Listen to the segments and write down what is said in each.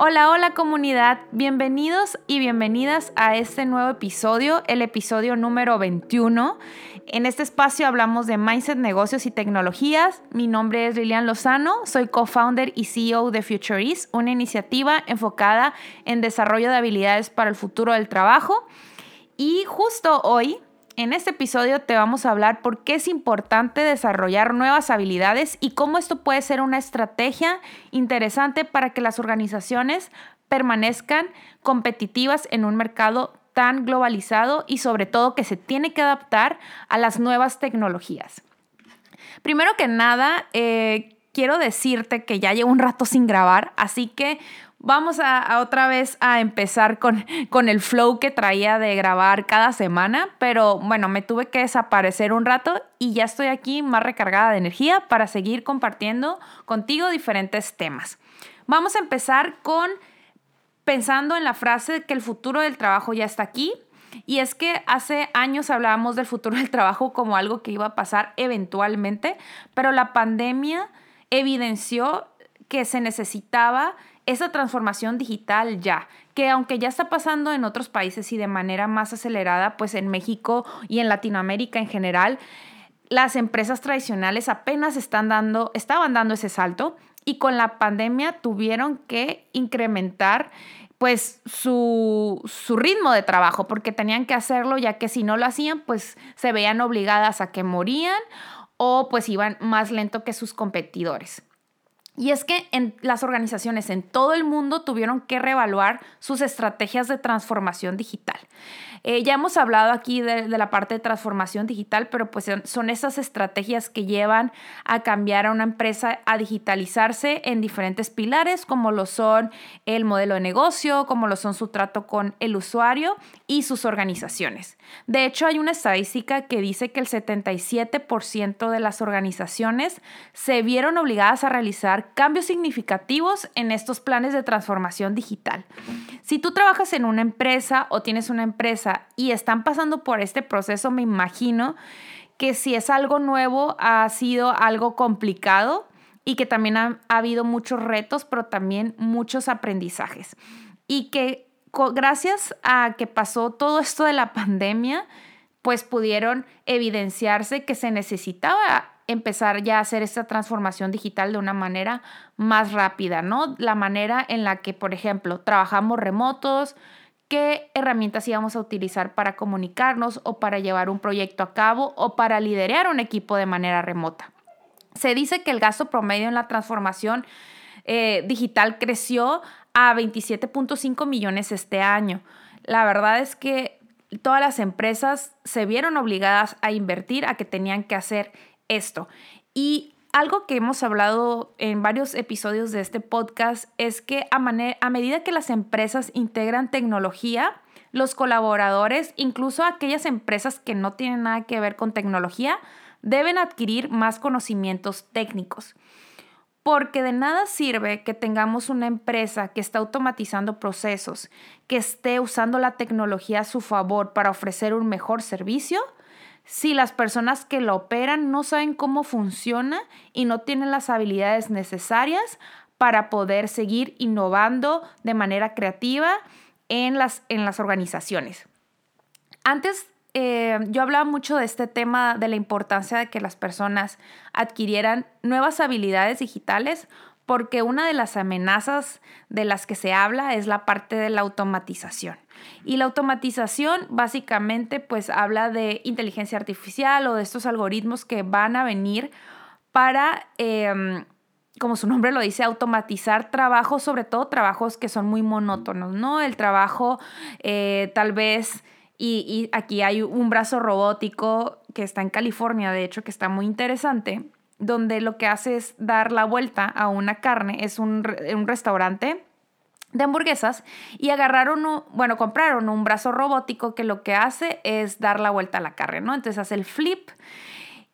Hola, hola comunidad, bienvenidos y bienvenidas a este nuevo episodio, el episodio número 21. En este espacio hablamos de mindset, negocios y tecnologías. Mi nombre es Lilian Lozano, soy co-founder y CEO de Futureist, una iniciativa enfocada en desarrollo de habilidades para el futuro del trabajo. Y justo hoy en este episodio te vamos a hablar por qué es importante desarrollar nuevas habilidades y cómo esto puede ser una estrategia interesante para que las organizaciones permanezcan competitivas en un mercado tan globalizado y sobre todo que se tiene que adaptar a las nuevas tecnologías. Primero que nada, eh, quiero decirte que ya llevo un rato sin grabar, así que Vamos a, otra vez a empezar con, con el flow que traía de grabar cada semana, pero bueno, me tuve que desaparecer un rato y ya estoy aquí más recargada de energía para seguir compartiendo contigo diferentes temas. Vamos a empezar con pensando en la frase que el futuro del trabajo ya está aquí. Y es que hace años hablábamos del futuro del trabajo como algo que iba a pasar eventualmente, pero la pandemia evidenció que se necesitaba esa transformación digital ya, que aunque ya está pasando en otros países y de manera más acelerada, pues en México y en Latinoamérica en general, las empresas tradicionales apenas están dando, estaban dando ese salto y con la pandemia tuvieron que incrementar pues su, su, ritmo de trabajo, porque tenían que hacerlo, ya que si no lo hacían, pues se veían obligadas a que morían o pues iban más lento que sus competidores. Y es que en las organizaciones en todo el mundo tuvieron que reevaluar sus estrategias de transformación digital. Eh, ya hemos hablado aquí de, la parte de transformación digital, pero pues son esas estrategias que llevan a cambiar a una empresa a digitalizarse en diferentes pilares, como lo son el modelo de negocio, como lo son su trato con el usuario y sus organizaciones. De hecho, hay una estadística que dice que el 77% de las organizaciones se vieron obligadas a realizar cambios significativos en estos planes de transformación digital. Si tú trabajas en una empresa o tienes una empresa y están pasando por este proceso, me imagino que si es algo nuevo, ha sido algo complicado y que también ha, habido muchos retos, pero también muchos aprendizajes. Y que gracias a que pasó todo esto de la pandemia, pues pudieron evidenciarse que se necesitaba empezar ya a hacer esta transformación digital de una manera más rápida, ¿no? La manera en la que, por ejemplo, trabajamos remotos, qué herramientas íbamos a utilizar para comunicarnos o para llevar un proyecto a cabo o para liderar un equipo de manera remota. Se dice que el gasto promedio en la transformación eh, digital creció a 27.5 millones este año. La verdad es que todas las empresas se vieron obligadas a invertir, a que tenían que hacer esto. Y algo que hemos hablado en varios episodios de este podcast es que a, a, medida que las empresas integran tecnología, los colaboradores, incluso aquellas empresas que no tienen nada que ver con tecnología, deben adquirir más conocimientos técnicos. Porque de nada sirve que tengamos una empresa que está automatizando procesos, que esté usando la tecnología a su favor para ofrecer un mejor servicio, si las personas que lo operan no saben cómo funciona y no tienen las habilidades necesarias para poder seguir innovando de manera creativa en las, en las organizaciones. Antes eh, yo hablaba mucho de este tema de la importancia de que las personas adquirieran nuevas habilidades digitales porque una de las amenazas de las que se habla es la parte de la automatización. Y la automatización básicamente pues habla de inteligencia artificial o de estos algoritmos que van a venir para, em, como su nombre lo dice, automatizar trabajos, sobre todo trabajos que son muy monótonos, ¿no? El trabajo eh, tal vez... Y, y, aquí hay un brazo robótico que está en California, de hecho, que está muy interesante, donde lo que hace es dar la vuelta a una carne, es un, restaurante de hamburguesas y agarraron, bueno, compraron un brazo robótico que lo que hace es dar la vuelta a la carne, ¿no? Entonces hace el flip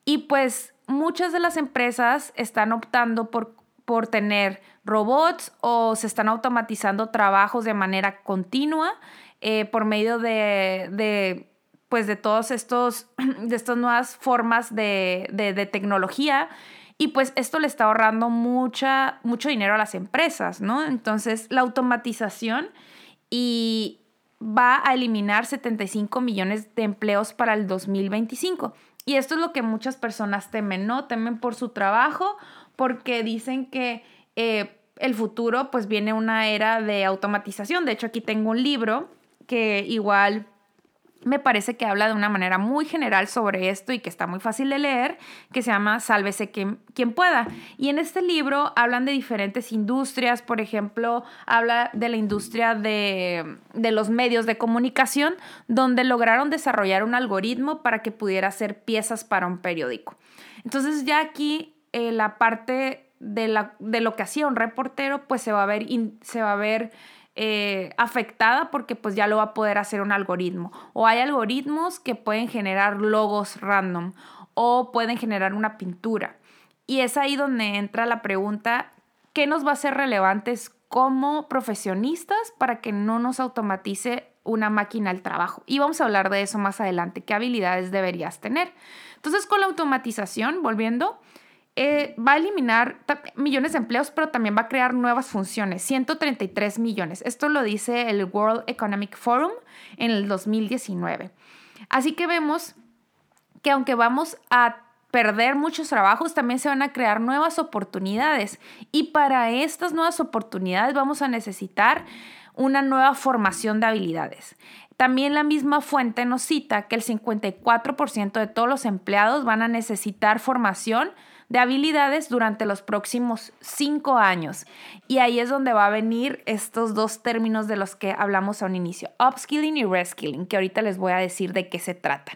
y pues muchas de las empresas están optando por, por tener robots o se están automatizando trabajos de manera continua eh, por medio de pues de todos estos, de estas nuevas formas de, tecnología Y pues esto le está ahorrando mucha, mucho dinero a las empresas, ¿no? Entonces, la automatización y va a eliminar 75 millones de empleos para el 2025. Y esto es lo que muchas personas temen, ¿no? Temen por su trabajo porque dicen que eh, el futuro pues viene una era de automatización. De hecho, aquí tengo un libro que igual me parece que habla de una manera muy general sobre esto y que está muy fácil de leer, que se llama Sálvese quien, quien, pueda. Y en este libro hablan de diferentes industrias, por ejemplo, habla de la industria de, de los medios de comunicación, donde lograron desarrollar un algoritmo para que pudiera hacer piezas para un periódico. Entonces ya aquí eh, la parte de, la, de, lo que hacía un reportero, pues se va a ver, se va a ver eh, afectada porque pues ya lo va a poder hacer un algoritmo. O hay algoritmos que pueden generar logos random o pueden generar una pintura. Y es ahí donde entra la pregunta, ¿qué nos va a ser relevantes como profesionistas para que no nos automatice una máquina el trabajo? Y vamos a hablar de eso más adelante, qué habilidades deberías tener. Entonces, con la automatización, volviendo, eh, va a eliminar millones de empleos, pero también va a crear nuevas funciones, 133 millones. Esto lo dice el World Economic Forum en el 2019. Así que vemos que aunque vamos a perder muchos trabajos, también se van a crear nuevas oportunidades. Y para estas nuevas oportunidades vamos a necesitar una nueva formación de habilidades. También la misma fuente nos cita que el 54% de todos los empleados van a necesitar formación de habilidades durante los próximos cinco años. Y ahí es donde va a venir estos dos términos de los que hablamos a un inicio, upskilling y reskilling, que ahorita les voy a decir de qué se trata.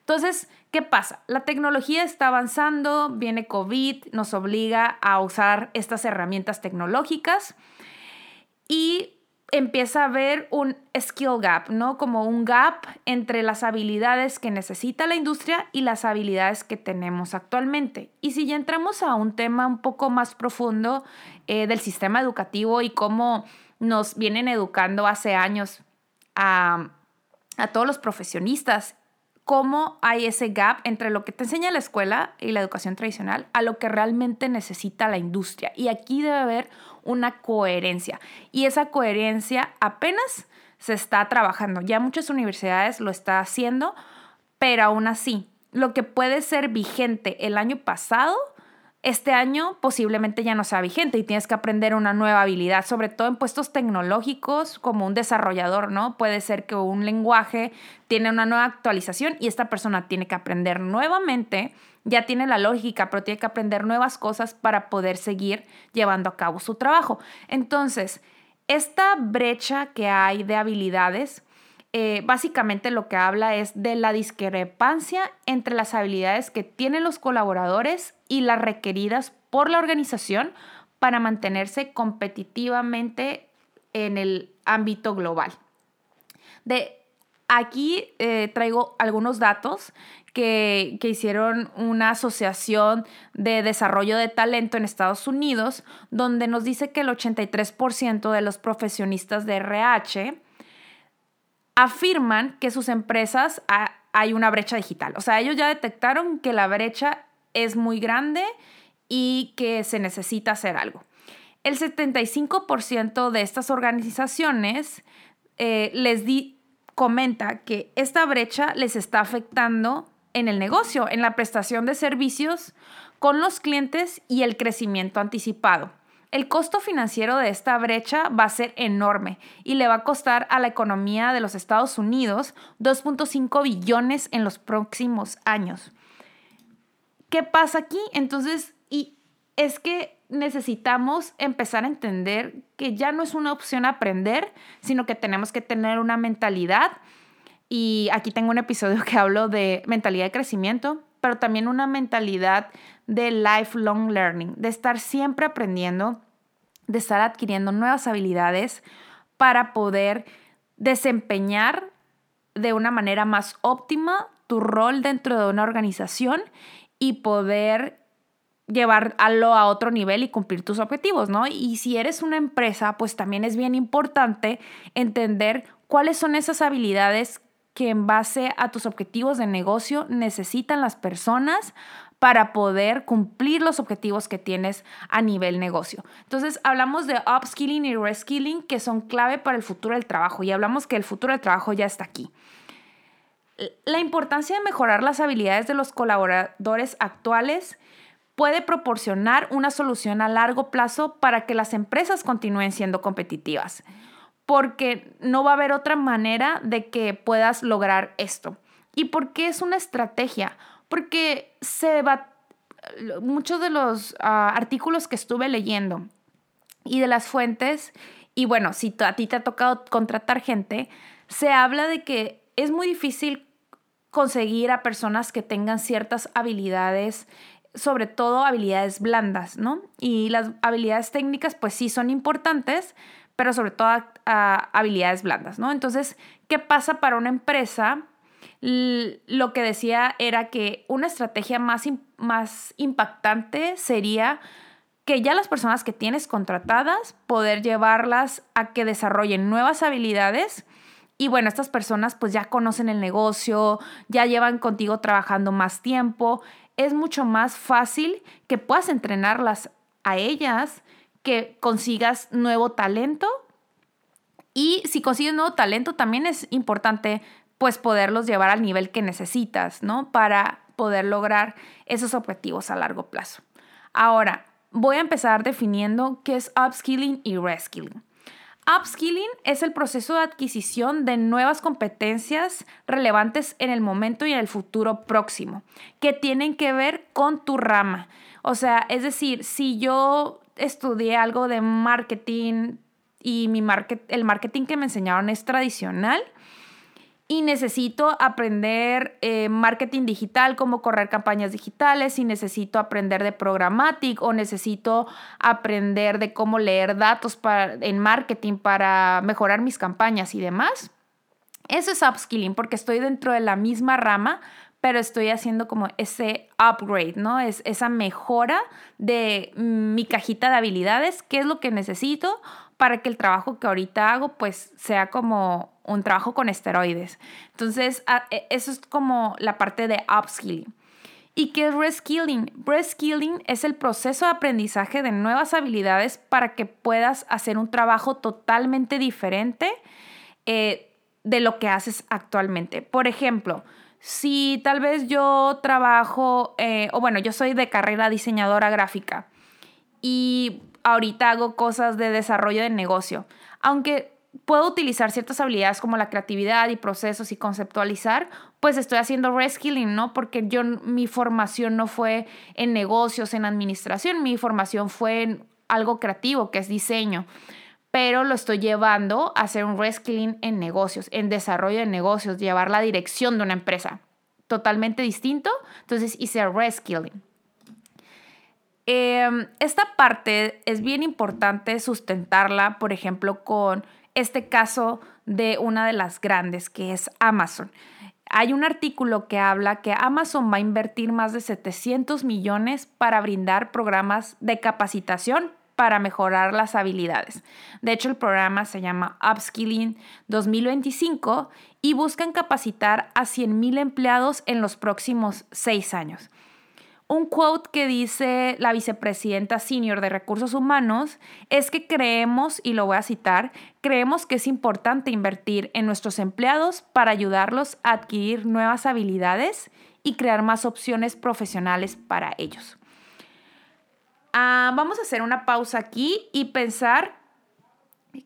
Entonces, ¿qué pasa? La tecnología está avanzando, viene COVID, nos obliga a usar estas herramientas tecnológicas y empieza a haber un skill gap, ¿no? Como un gap entre las habilidades que necesita la industria y las habilidades que tenemos actualmente. Y si ya entramos a un tema un poco más profundo eh, del sistema educativo y cómo nos vienen educando hace años a, a todos los profesionistas cómo hay ese gap entre lo que te enseña la escuela y la educación tradicional a lo que realmente necesita la industria. Y aquí debe haber una coherencia. Y esa coherencia apenas se está trabajando. Ya muchas universidades lo están haciendo, pero aún así, lo que puede ser vigente el año pasado este año posiblemente ya no sea vigente y tienes que aprender una nueva habilidad, sobre todo en puestos tecnológicos como un desarrollador, ¿no? Puede ser que un lenguaje tiene una nueva actualización y esta persona tiene que aprender nuevamente, ya tiene la lógica, pero tiene que aprender nuevas cosas para poder seguir llevando a cabo su trabajo. Entonces, esta brecha que hay de habilidades eh, básicamente lo que habla es de la discrepancia entre las habilidades que tienen los colaboradores y las requeridas por la organización para mantenerse competitivamente en el ámbito global. De aquí eh, traigo algunos datos que, que, hicieron una asociación de desarrollo de talento en Estados Unidos, donde nos dice que el 83% de los profesionistas de RH afirman que sus empresas hay una brecha digital. O sea, ellos ya detectaron que la brecha es muy grande y que se necesita hacer algo. El 75% de estas organizaciones eh, les di, comenta que esta brecha les está afectando en el negocio, en la prestación de servicios con los clientes y el crecimiento anticipado. El costo financiero de esta brecha va a ser enorme y le va a costar a la economía de los Estados Unidos 2.5 billones en los próximos años. ¿Qué pasa aquí? Entonces, y es que necesitamos empezar a entender que ya no es una opción aprender, sino que tenemos que tener una mentalidad. Y aquí tengo un episodio que hablo de mentalidad de crecimiento, pero también una mentalidad de lifelong learning, de estar siempre aprendiendo de estar adquiriendo nuevas habilidades para poder desempeñar de una manera más óptima tu rol dentro de una organización y poder llevarlo a otro nivel y cumplir tus objetivos, ¿no? Y si eres una empresa, pues también es bien importante entender cuáles son esas habilidades que en base a tus objetivos de negocio necesitan las personas para poder cumplir los objetivos que tienes a nivel negocio. Entonces, hablamos de upskilling y reskilling que son clave para el futuro del trabajo y hablamos que el futuro del trabajo ya está aquí. La importancia de mejorar las habilidades de los colaboradores actuales puede proporcionar una solución a largo plazo para que las empresas continúen siendo competitivas, porque no va a haber otra manera de que puedas lograr esto. ¿Y por qué es una estrategia? Porque se va, muchos de los ah, artículos que estuve leyendo y de las fuentes, y bueno, si a ti te ha tocado contratar gente, se habla de que es muy difícil conseguir a personas que tengan ciertas habilidades sobre todo habilidades blandas, ¿no? Y las habilidades técnicas, pues sí son importantes, pero sobre todo habilidades blandas, ¿no? Entonces, ¿qué pasa para una empresa? Lo que decía era que una estrategia más, más impactante sería que ya las personas que tienes contratadas, poder llevarlas a que desarrollen nuevas habilidades. Y bueno, estas personas pues ya conocen el negocio, ya llevan contigo trabajando más tiempo es mucho más fácil que puedas entrenarlas a ellas, que consigas nuevo talento. Y si consigues nuevo talento, también es importante pues poderlos llevar al nivel que necesitas, ¿no? Para poder lograr esos objetivos a largo plazo. Ahora, voy a empezar definiendo qué es upskilling y reskilling. Upskilling es el proceso de adquisición de nuevas competencias relevantes en el momento y en el futuro próximo, que tienen que ver con tu rama. O sea, es decir, si yo estudié algo de marketing y mi el marketing que me enseñaron es tradicional, y necesito aprender eh, marketing digital, cómo correr campañas digitales, y necesito aprender de programmatic o necesito aprender de cómo leer datos para, en marketing para mejorar mis campañas y demás. Eso es upskilling porque estoy dentro de la misma rama, pero estoy haciendo como ese upgrade, ¿no? Es esa mejora de mi cajita de habilidades, qué es lo que necesito para que el trabajo que ahorita hago pues sea como un trabajo con esteroides. Entonces, e, eso es como la parte de upskilling. ¿Y qué es reskilling? Reskilling es el proceso de aprendizaje de nuevas habilidades para que puedas hacer un trabajo totalmente diferente eh, de lo que haces actualmente. Por ejemplo, si tal vez yo trabajo, eh, o bueno, yo soy de carrera diseñadora gráfica y ahorita hago cosas de desarrollo de negocio. Aunque puedo utilizar ciertas habilidades como la creatividad y procesos y conceptualizar, pues estoy haciendo reskilling, ¿no? Porque yo mi formación no fue en negocios, en administración, mi formación fue en algo creativo, que es diseño. Pero lo estoy llevando a hacer un reskilling en negocios, en desarrollo de negocios, llevar la dirección de una empresa. Totalmente distinto. Entonces hice reskilling. Em, esta parte es bien importante sustentarla, por ejemplo, con este caso de una de las grandes, que es Amazon. Hay un artículo que habla que Amazon va a invertir más de 700 millones para brindar programas de capacitación para mejorar las habilidades. De hecho, el programa se llama Upskilling 2025 y buscan capacitar a 100.000 empleados en los próximos seis años. Un quote que dice la vicepresidenta senior de recursos humanos es que creemos, y lo voy a citar, creemos que es importante invertir en nuestros empleados para ayudarlos a adquirir nuevas habilidades y crear más opciones profesionales para ellos. Ah, vamos a hacer una pausa aquí y pensar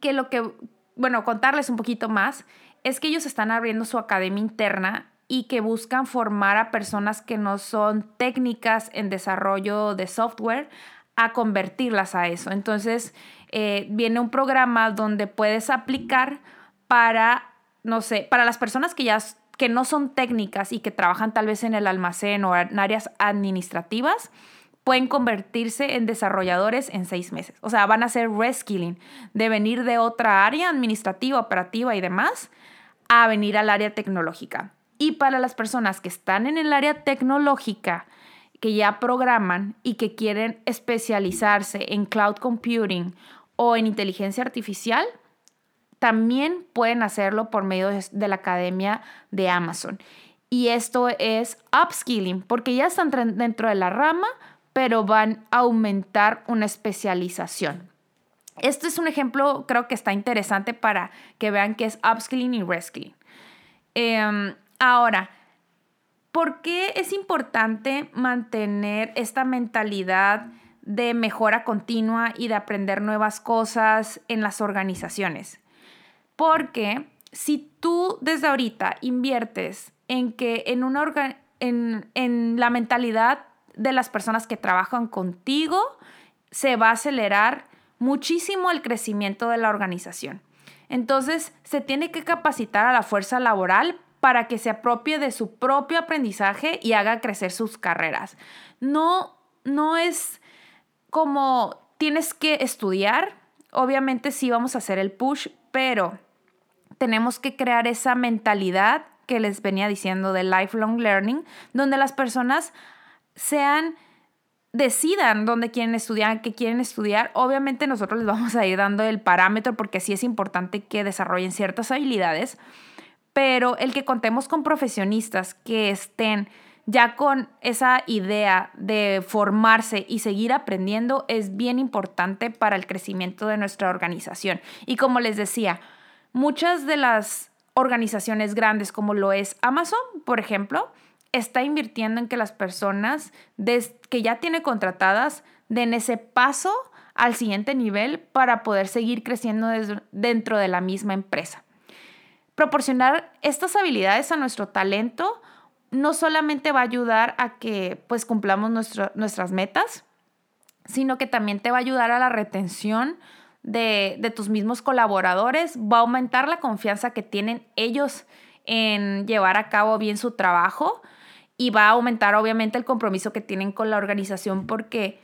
que lo que, bueno, contarles un poquito más, es que ellos están abriendo su academia interna y que buscan formar a personas que no son técnicas en desarrollo de software a convertirlas a eso. Entonces, eh, viene un programa donde puedes aplicar para, no sé, para las personas que ya que no son técnicas y que trabajan tal vez en el almacén o en áreas administrativas, pueden convertirse en desarrolladores en seis meses. O sea, van a hacer reskilling, de venir de otra área administrativa, operativa y demás, a venir al área tecnológica. Y para las personas que están en el área tecnológica, que ya programan y que quieren especializarse en cloud computing o en inteligencia artificial, también pueden hacerlo por medio de la academia de Amazon. Y esto es upskilling, porque ya están dentro de la rama, pero van a aumentar una especialización. Este es un ejemplo, creo que está interesante para que vean que es upskilling y reskilling. Em, ahora, ¿por qué es importante mantener esta mentalidad de mejora continua y de aprender nuevas cosas en las organizaciones? Porque si tú desde ahorita inviertes en que en una en, en la mentalidad de las personas que trabajan contigo, se va a acelerar muchísimo el crecimiento de la organización. Entonces, se tiene que capacitar a la fuerza laboral para que se apropie de su propio aprendizaje y haga crecer sus carreras. No, no es como tienes que estudiar. Obviamente sí vamos a hacer el push, pero tenemos que crear esa mentalidad que les venía diciendo de lifelong learning, donde las personas sean decidan dónde quieren estudiar, qué quieren estudiar. Obviamente nosotros les vamos a ir dando el parámetro porque sí es importante que desarrollen ciertas habilidades, pero el que contemos con profesionistas que estén ya con esa idea de formarse y seguir aprendiendo es bien importante para el crecimiento de nuestra organización. Y como les decía, muchas de las organizaciones grandes como lo es Amazon, por ejemplo, está invirtiendo en que las personas que ya tiene contratadas den ese paso al siguiente nivel para poder seguir creciendo dentro de la misma empresa. Proporcionar estas habilidades a nuestro talento no solamente va a ayudar a que pues cumplamos nuestras metas, sino que también te va a ayudar a la retención de, de tus mismos colaboradores, va a aumentar la confianza que tienen ellos en llevar a cabo bien su trabajo y va a aumentar obviamente el compromiso que tienen con la organización porque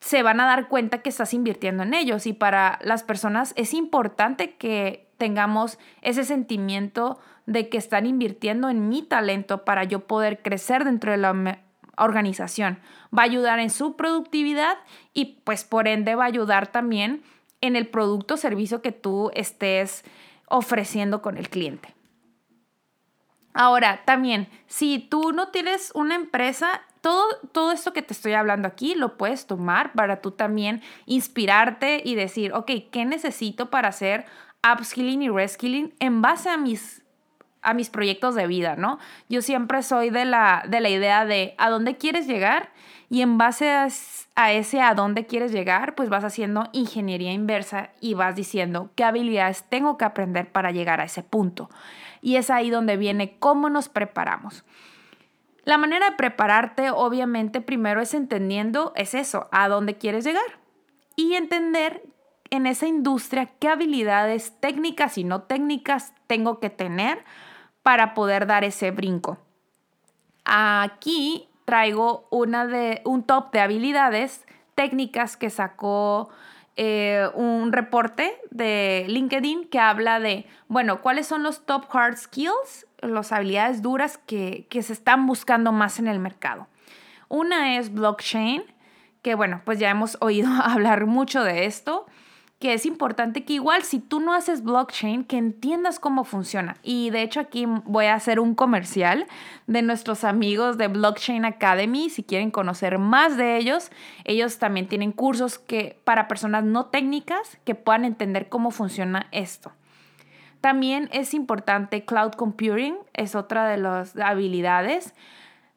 se van a dar cuenta que estás invirtiendo en ellos y para las personas es importante que tengamos ese sentimiento de que están invirtiendo en mi talento para yo poder crecer dentro de la organización. Va a ayudar en su productividad y pues por ende va a ayudar también en el producto o servicio que tú estés ofreciendo con el cliente. Ahora, también, si tú no tienes una empresa, todo, todo esto que te estoy hablando aquí lo puedes tomar para tú también inspirarte y decir, ok, ¿qué necesito para hacer upskilling y reskilling en base a mis a mis proyectos de vida, ¿no? Yo siempre soy de la, de la idea de a dónde quieres llegar y en base a, a, ese a dónde quieres llegar, pues vas haciendo ingeniería inversa y vas diciendo qué habilidades tengo que aprender para llegar a ese punto. Y es ahí donde viene cómo nos preparamos. La manera de prepararte, obviamente, primero es entendiendo, es eso, a dónde quieres llegar. Y entender en esa industria qué habilidades técnicas y no técnicas tengo que tener para poder dar ese brinco. Aquí traigo una de, un top de habilidades técnicas que sacó eh, un reporte de LinkedIn que habla de, bueno, cuáles son los top hard skills, las habilidades duras que, que se están buscando más en el mercado. Una es blockchain, que bueno, pues ya hemos oído hablar mucho de esto que es importante que igual si tú no haces blockchain, que entiendas cómo funciona. Y de hecho aquí voy a hacer un comercial de nuestros amigos de Blockchain Academy. Si quieren conocer más de ellos, ellos también tienen cursos que para personas no técnicas que puedan entender cómo funciona esto. También es importante cloud computing, es otra de las habilidades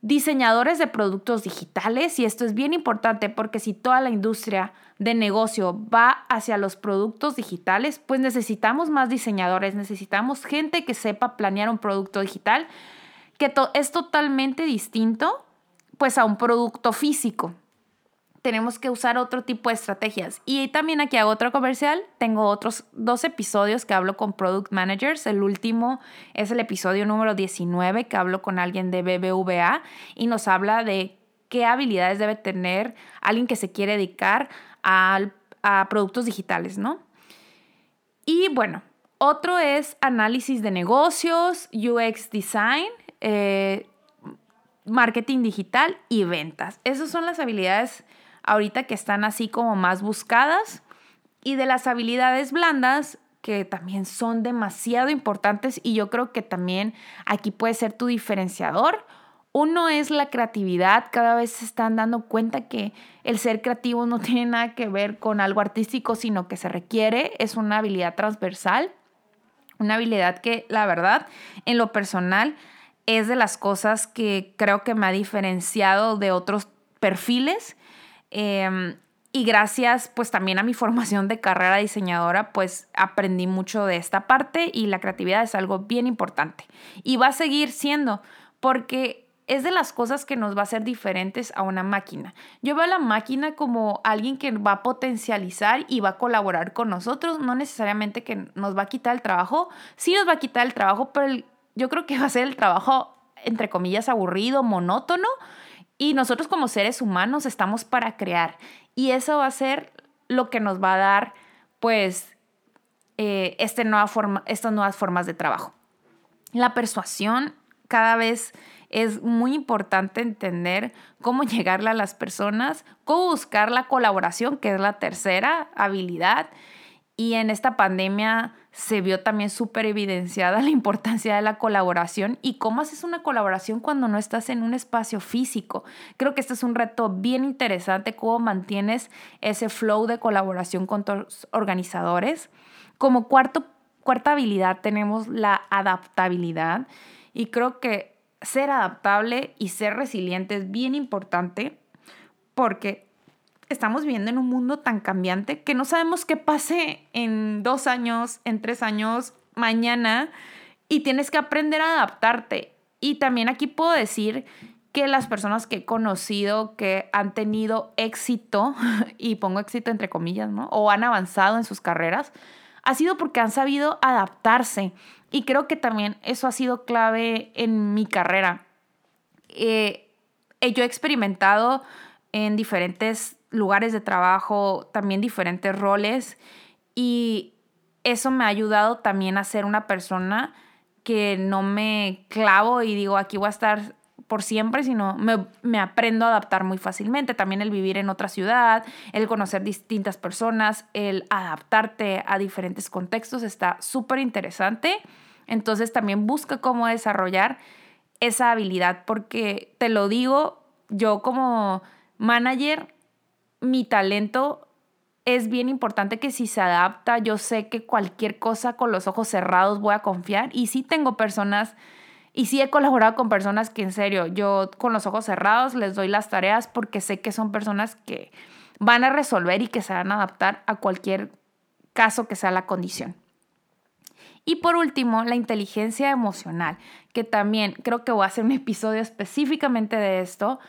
diseñadores de productos digitales y esto es bien importante porque si toda la industria de negocio va hacia los productos digitales, pues necesitamos más diseñadores, necesitamos gente que sepa planear un producto digital que es totalmente distinto pues a un producto físico tenemos que usar otro tipo de estrategias. Y también aquí hago otro comercial. Tengo otros dos episodios que hablo con product managers. El último es el episodio número 19 que hablo con alguien de BBVA y nos habla de qué habilidades debe tener alguien que se quiere dedicar a, productos digitales, ¿no? Y bueno, otro es análisis de negocios, UX design. Eh, marketing digital y ventas. Esas son las habilidades ahorita que están así como más buscadas. Y de las habilidades blandas, que también son demasiado importantes y yo creo que también aquí puede ser tu diferenciador. Uno es la creatividad, cada vez se están dando cuenta que el ser creativo no tiene nada que ver con algo artístico, sino que se requiere, es una habilidad transversal, una habilidad que la verdad, en lo personal, es de las cosas que creo que me ha diferenciado de otros perfiles. Em, y gracias pues también a mi formación de carrera diseñadora, pues aprendí mucho de esta parte y la creatividad es algo bien importante. Y va a seguir siendo porque es de las cosas que nos va a hacer diferentes a una máquina. Yo veo a la máquina como alguien que va a potencializar y va a colaborar con nosotros, no necesariamente que nos va a quitar el trabajo, sí nos va a quitar el trabajo, pero yo creo que va a ser el trabajo entre comillas aburrido, monótono, y nosotros como seres humanos estamos para crear. Y eso va a ser lo que nos va a dar, pues, eh, este estas nuevas formas de trabajo. La persuasión cada vez es muy importante entender cómo llegarle a las personas, cómo buscar la colaboración, que es la tercera habilidad. Y en esta pandemia se vio también súper evidenciada la importancia de la colaboración y cómo haces una colaboración cuando no estás en un espacio físico. Creo que este es un reto bien interesante, cómo mantienes ese flow de colaboración con tus organizadores. Como cuarto, cuarta habilidad tenemos la adaptabilidad y creo que ser adaptable y ser resiliente es bien importante porque estamos viviendo en un mundo tan cambiante que no sabemos qué pase en dos años, en tres años, mañana, y tienes que aprender a adaptarte. Y también aquí puedo decir que las personas que he conocido que han tenido éxito, y pongo éxito entre comillas, ¿no? O han avanzado en sus carreras, ha sido porque han sabido adaptarse. Y creo que también eso ha sido clave en mi carrera. Eh, yo he experimentado en diferentes lugares de trabajo, también diferentes roles y eso me ha ayudado también a ser una persona que no me clavo y digo aquí voy a estar por siempre, sino me, me, aprendo a adaptar muy fácilmente. También el vivir en otra ciudad, el conocer distintas personas, el adaptarte a diferentes contextos está súper interesante. Entonces también busca cómo desarrollar esa habilidad, porque te lo digo, yo como manager mi talento es bien importante que si se adapta, yo sé que cualquier cosa con los ojos cerrados voy a confiar. Y sí tengo personas, y sí he colaborado con personas que en serio, yo con los ojos cerrados les doy las tareas porque sé que son personas que van a resolver y que se van a adaptar a cualquier caso que sea la condición. Y por último, la inteligencia emocional, que también creo que voy a hacer un episodio específicamente de esto,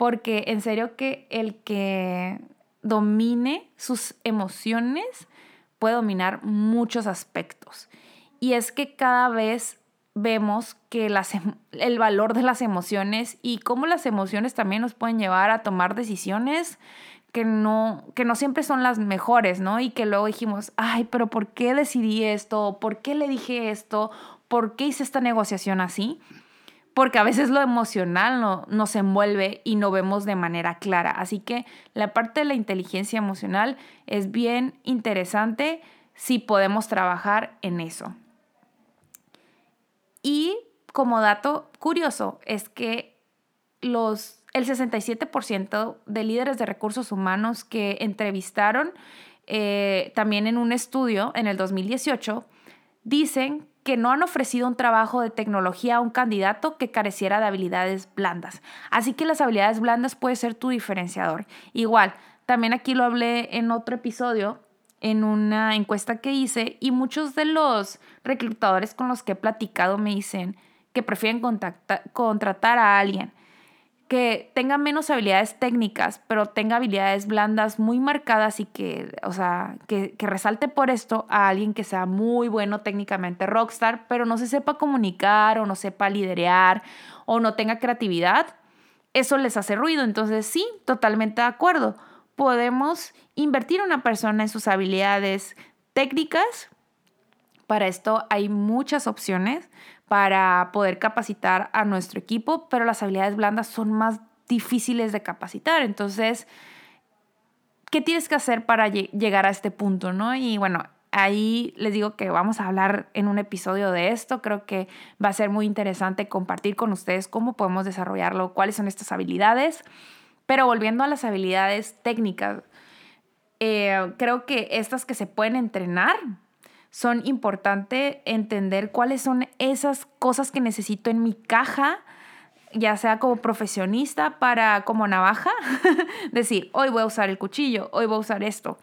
porque en serio que el que domine sus emociones puede dominar muchos aspectos. Y es que cada vez vemos que las, em, el valor de las emociones y cómo las emociones también nos pueden llevar a tomar decisiones que no, que no siempre son las mejores, ¿no? Y que luego dijimos, ay, pero ¿por qué decidí esto? ¿Por qué le dije esto? ¿Por qué hice esta negociación así? Porque a veces lo emocional no, nos envuelve y no vemos de manera clara. Así que la parte de la inteligencia emocional es bien interesante si podemos trabajar en eso. Y como dato curioso es que los, el 67% de líderes de recursos humanos que entrevistaron eh, también en un estudio en el 2018 dicen que no han ofrecido un trabajo de tecnología a un candidato que careciera de habilidades blandas. Así que las habilidades blandas puede ser tu diferenciador. Igual, también aquí lo hablé en otro episodio, en una encuesta que hice, y muchos de los reclutadores con los que he platicado me dicen que prefieren contratar a alguien que tenga menos habilidades técnicas, pero tenga habilidades blandas muy marcadas y que, o sea, que, que, resalte por esto a alguien que sea muy bueno técnicamente rockstar, pero no se sepa comunicar o no sepa liderear o no tenga creatividad, eso les hace ruido. Entonces, sí, totalmente de acuerdo. Podemos invertir una persona en sus habilidades técnicas. Para esto hay muchas opciones para poder capacitar a nuestro equipo, pero las habilidades blandas son más difíciles de capacitar. Entonces, ¿qué tienes que hacer para llegar a este punto? ¿no? Y bueno, ahí les digo que vamos a hablar en un episodio de esto. Creo que va a ser muy interesante compartir con ustedes cómo podemos desarrollarlo, cuáles son estas habilidades. Pero volviendo a las habilidades técnicas, eh, creo que estas que se pueden entrenar son importantes entender cuáles son esas cosas que necesito en mi caja ya sea como profesionista para como navaja, decir, hoy voy a usar el cuchillo, hoy voy a usar esto.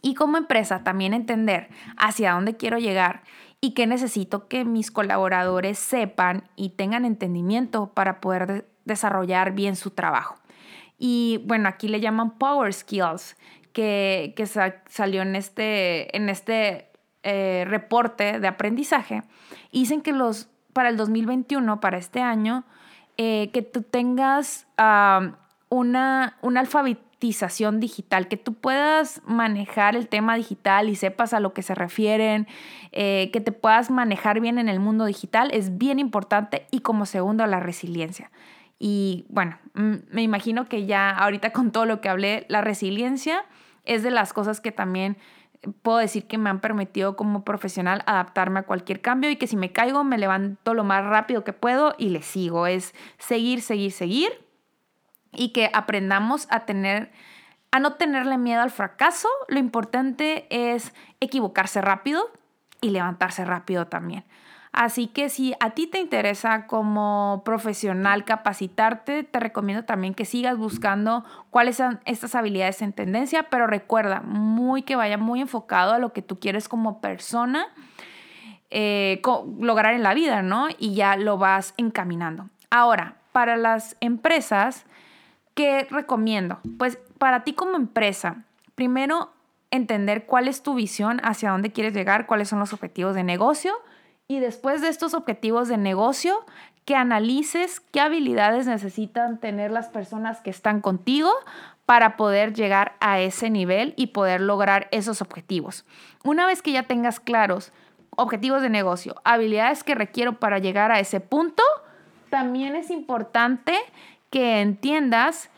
Y como empresa también entender hacia dónde quiero llegar y qué necesito que mis colaboradores sepan y tengan entendimiento para poder desarrollar bien su trabajo. Y bueno, aquí le llaman Power Skills, que, salió en este, en este eh, reporte de aprendizaje. dicen que los para el 2021, para este año, eh, que tú tengas una, una alfabetización digital, que tú puedas manejar el tema digital y sepas a lo que se refieren, eh, que te puedas manejar bien en el mundo digital, es bien importante y como segundo la resiliencia. Y bueno, me imagino que ya ahorita con todo lo que hablé, la resiliencia es de las cosas que también puedo decir que me han permitido como profesional adaptarme a cualquier cambio y que si me caigo me levanto lo más rápido que puedo y le sigo. Es seguir, seguir, seguir y que aprendamos a tener a no tenerle miedo al fracaso. Lo importante es equivocarse rápido y levantarse rápido también. Así que si a ti te interesa como profesional capacitarte, te recomiendo también que sigas buscando cuáles son estas habilidades en tendencia, pero recuerda muy que vaya muy enfocado a lo que tú quieres como persona eh, lograr en la vida, ¿no? Y ya lo vas encaminando. Ahora, para las empresas, ¿qué recomiendo? Pues para ti como empresa, primero entender cuál es tu visión, hacia dónde quieres llegar, cuáles son los objetivos de negocio y después de estos objetivos de negocio, que analices qué habilidades necesitan tener las personas que están contigo para poder llegar a ese nivel y poder lograr esos objetivos. Una vez que ya tengas claros objetivos de negocio, habilidades que requiero para llegar a ese punto, también es importante que entiendas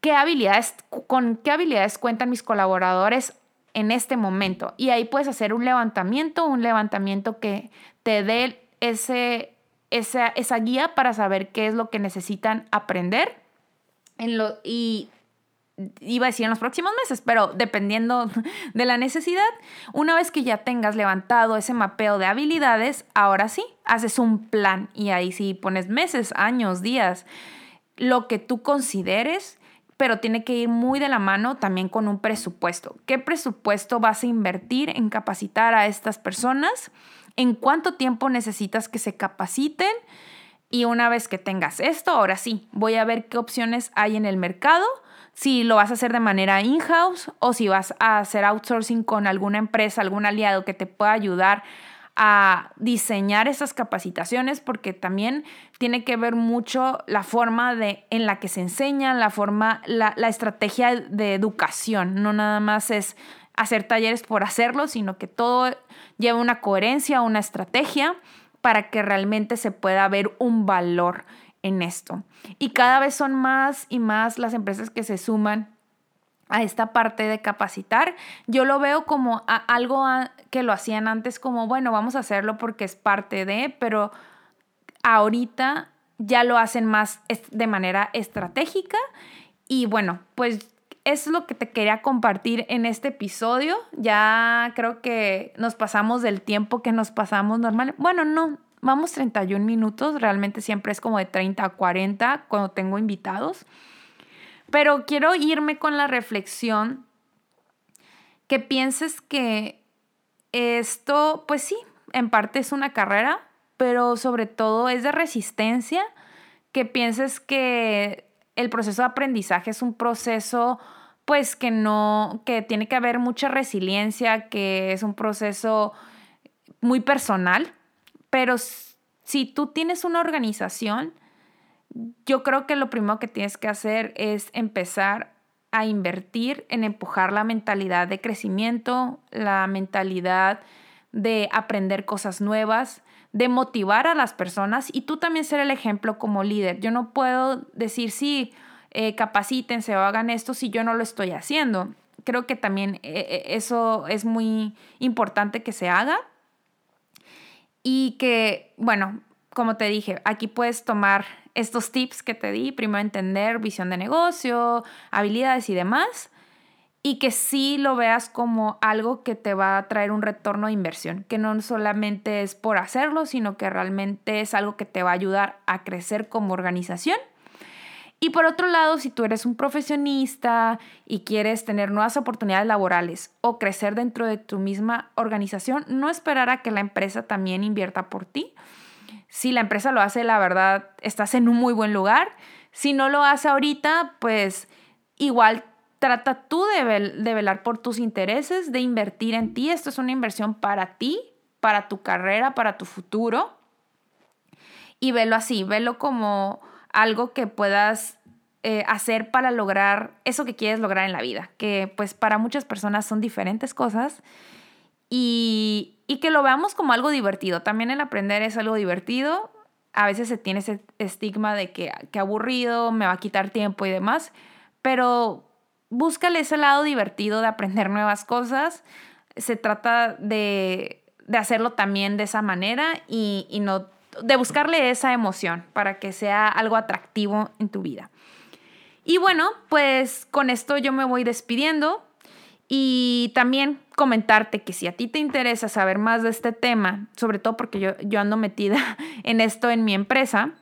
qué habilidades, con qué habilidades cuentan mis colaboradores en este momento. Y ahí puedes hacer un levantamiento, un levantamiento que te dé ese, esa, esa guía para saber qué es lo que necesitan aprender. En lo, y iba a decir en los próximos meses, pero dependiendo de la necesidad, una vez que ya tengas levantado ese mapeo de habilidades, ahora sí, haces un plan y ahí sí pones meses, años, días, lo que tú consideres pero tiene que ir muy de la mano también con un presupuesto. ¿Qué presupuesto vas a invertir en capacitar a estas personas? ¿En cuánto tiempo necesitas que se capaciten? Y una vez que tengas esto, ahora sí, voy a ver qué opciones hay en el mercado, si lo vas a hacer de manera in-house o si vas a hacer outsourcing con alguna empresa, algún aliado que te pueda ayudar a diseñar esas capacitaciones porque también tiene que ver mucho la forma de, en la que se enseña, la forma, la, la estrategia de educación. No nada más es hacer talleres por hacerlo, sino que todo lleva una coherencia, una estrategia para que realmente se pueda ver un valor en esto. Y cada vez son más y más las empresas que se suman a esta parte de capacitar. Yo lo veo como algo que lo hacían antes como, bueno, vamos a hacerlo porque es parte de, pero ahorita ya lo hacen más de manera estratégica. Y bueno, pues es lo que te quería compartir en este episodio. Ya creo que nos pasamos del tiempo que nos pasamos normal. Bueno, no, vamos 31 minutos, realmente siempre es como de 30 a 40 cuando tengo invitados. Pero quiero irme con la reflexión que pienses que esto, pues sí, en parte es una carrera, pero sobre todo es de resistencia, que pienses que el proceso de aprendizaje es un proceso pues que no, que tiene que haber mucha resiliencia, que es un proceso muy personal, pero si tú tienes una organización, yo creo que lo primero que tienes que hacer es empezar a invertir en empujar la mentalidad de crecimiento, la mentalidad de aprender cosas nuevas, de motivar a las personas y tú también ser el ejemplo como líder. Yo no puedo decir, sí, eh, capacítense o hagan esto si yo no lo estoy haciendo. creo que también eh, eso es muy importante que se haga. Y que, bueno, como te dije, aquí puedes tomar estos tips que te di, primero entender visión de negocio, habilidades y demás, y que sí lo veas como algo que te va a traer un retorno de inversión, que no solamente es por hacerlo, sino que realmente es algo que te va a ayudar a crecer como organización. Y por otro lado, si tú eres un profesionista y quieres tener nuevas oportunidades laborales o crecer dentro de tu misma organización, no esperar a que la empresa también invierta por ti, si la empresa lo hace, la verdad, estás en un muy buen lugar. Si no lo hace ahorita, pues igual trata tú de, velar por tus intereses, de invertir en ti. Esto es una inversión para ti, para tu carrera, para tu futuro. Y velo así, velo como algo que puedas eh, hacer para lograr eso que quieres lograr en la vida, que pues para muchas personas son diferentes cosas y, y que lo veamos como algo divertido. También el aprender es algo divertido. A veces se tiene ese estigma de que, que aburrido, me va a quitar tiempo y demás, pero búscale ese lado divertido de aprender nuevas cosas. Se trata de, de hacerlo también de esa manera y, y no de buscarle esa emoción para que sea algo atractivo en tu vida. Y bueno, pues con esto yo me voy despidiendo. Y también comentarte que si a ti te interesa saber más de este tema, sobre todo porque yo, yo ando metida en esto en mi empresa,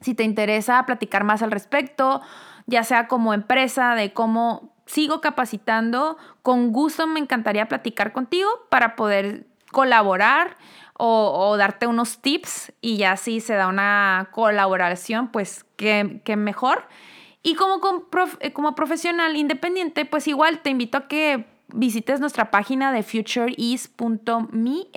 si te interesa platicar más al respecto, ya sea como empresa, de cómo sigo capacitando, con gusto me encantaría platicar contigo para poder colaborar o, darte unos tips y ya si se da una colaboración, pues qué, qué mejor. Y como, eh, como profesional independiente, pues igual te invito a que visites nuestra página de futureis.me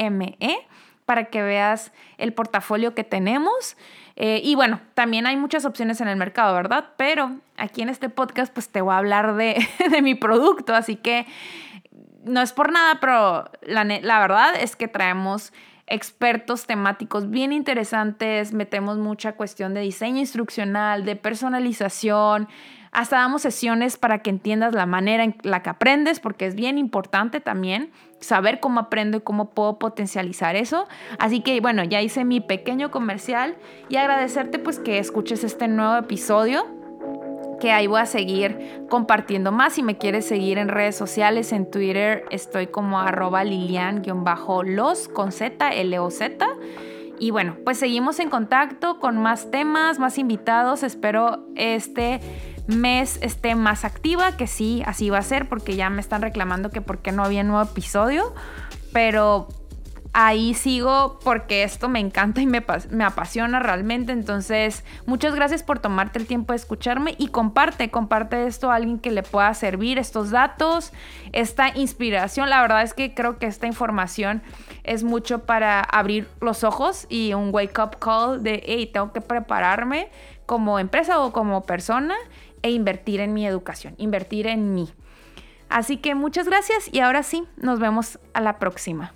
para que veas el portafolio que tenemos. Eh, y bueno, también hay muchas opciones en el mercado, ¿verdad? Pero aquí en este podcast pues te voy a hablar de, de mi producto, así que no es por nada, pero la, la verdad es que traemos expertos temáticos bien interesantes, metemos mucha cuestión de diseño instruccional, de personalización, hasta damos sesiones para que entiendas la manera en la que aprendes, porque es bien importante también saber cómo aprendo y cómo puedo potencializar eso. Así que bueno, ya hice mi pequeño comercial y agradecerte pues que escuches este nuevo episodio que ahí voy a seguir compartiendo más. Si me quieres seguir en redes sociales, en Twitter estoy como arroba lilian-los con Z, L-O-Z. Y bueno, pues seguimos en contacto con más temas, más invitados. Espero este mes esté más activa, que sí, así va a ser, porque ya me están reclamando que por qué no había nuevo episodio. Pero ahí sigo porque esto me encanta y me, apasiona realmente. Entonces, muchas gracias por tomarte el tiempo de escucharme y comparte, comparte esto a alguien que le pueda servir, estos datos, esta inspiración. La verdad es que creo que esta información es mucho para abrir los ojos y un wake up call de, hey, tengo que prepararme como empresa o como persona e invertir en mi educación, invertir en mí. Así que muchas gracias y ahora sí, nos vemos a la próxima.